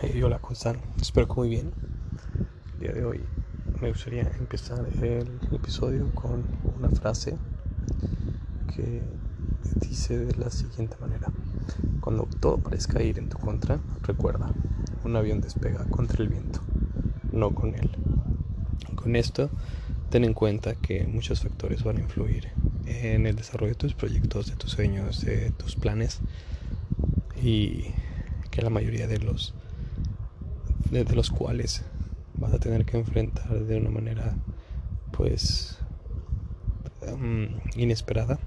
Hola, ¿cómo están? Espero que muy bien. El día de hoy me gustaría empezar el episodio con una frase que dice de la siguiente manera. Cuando todo parezca ir en tu contra, recuerda, un avión despega contra el viento, no con él. Con esto, ten en cuenta que muchos factores van a influir en el desarrollo de tus proyectos, de tus sueños, de tus planes y que la mayoría de los de los cuales vas a tener que enfrentar de una manera pues um, inesperada.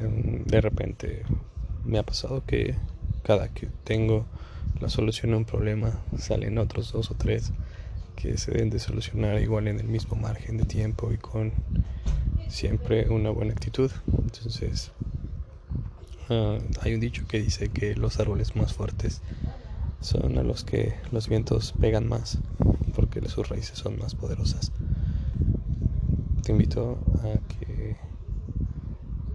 Um, de repente me ha pasado que cada que tengo la solución a un problema salen otros dos o tres que se deben de solucionar igual en el mismo margen de tiempo y con siempre una buena actitud. Entonces, uh, hay un dicho que dice que los árboles más fuertes son a los que los vientos pegan más porque sus raíces son más poderosas. Te invito a que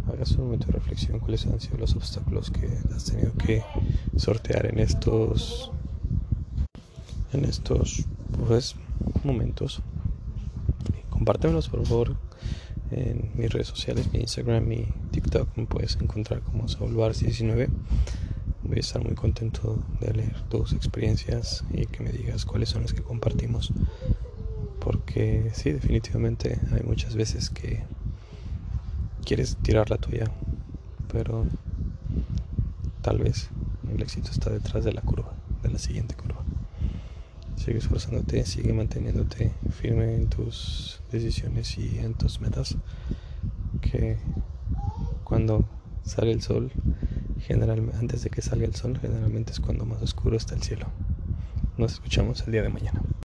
hagas un momento de reflexión cuáles han sido los obstáculos que has tenido que sortear en estos en estos pues, momentos. Compártemelos por favor en mis redes sociales, mi Instagram, mi TikTok, me puedes encontrar como Saul 19 voy a estar muy contento de leer tus experiencias y que me digas cuáles son las que compartimos. Porque sí, definitivamente hay muchas veces que quieres tirar la tuya, pero tal vez el éxito está detrás de la curva, de la siguiente curva. Sigue esforzándote, sigue manteniéndote firme en tus decisiones y en tus metas. Que cuando sale el sol generalmente antes de que salga el sol, generalmente es cuando más oscuro está el cielo. Nos escuchamos el día de mañana.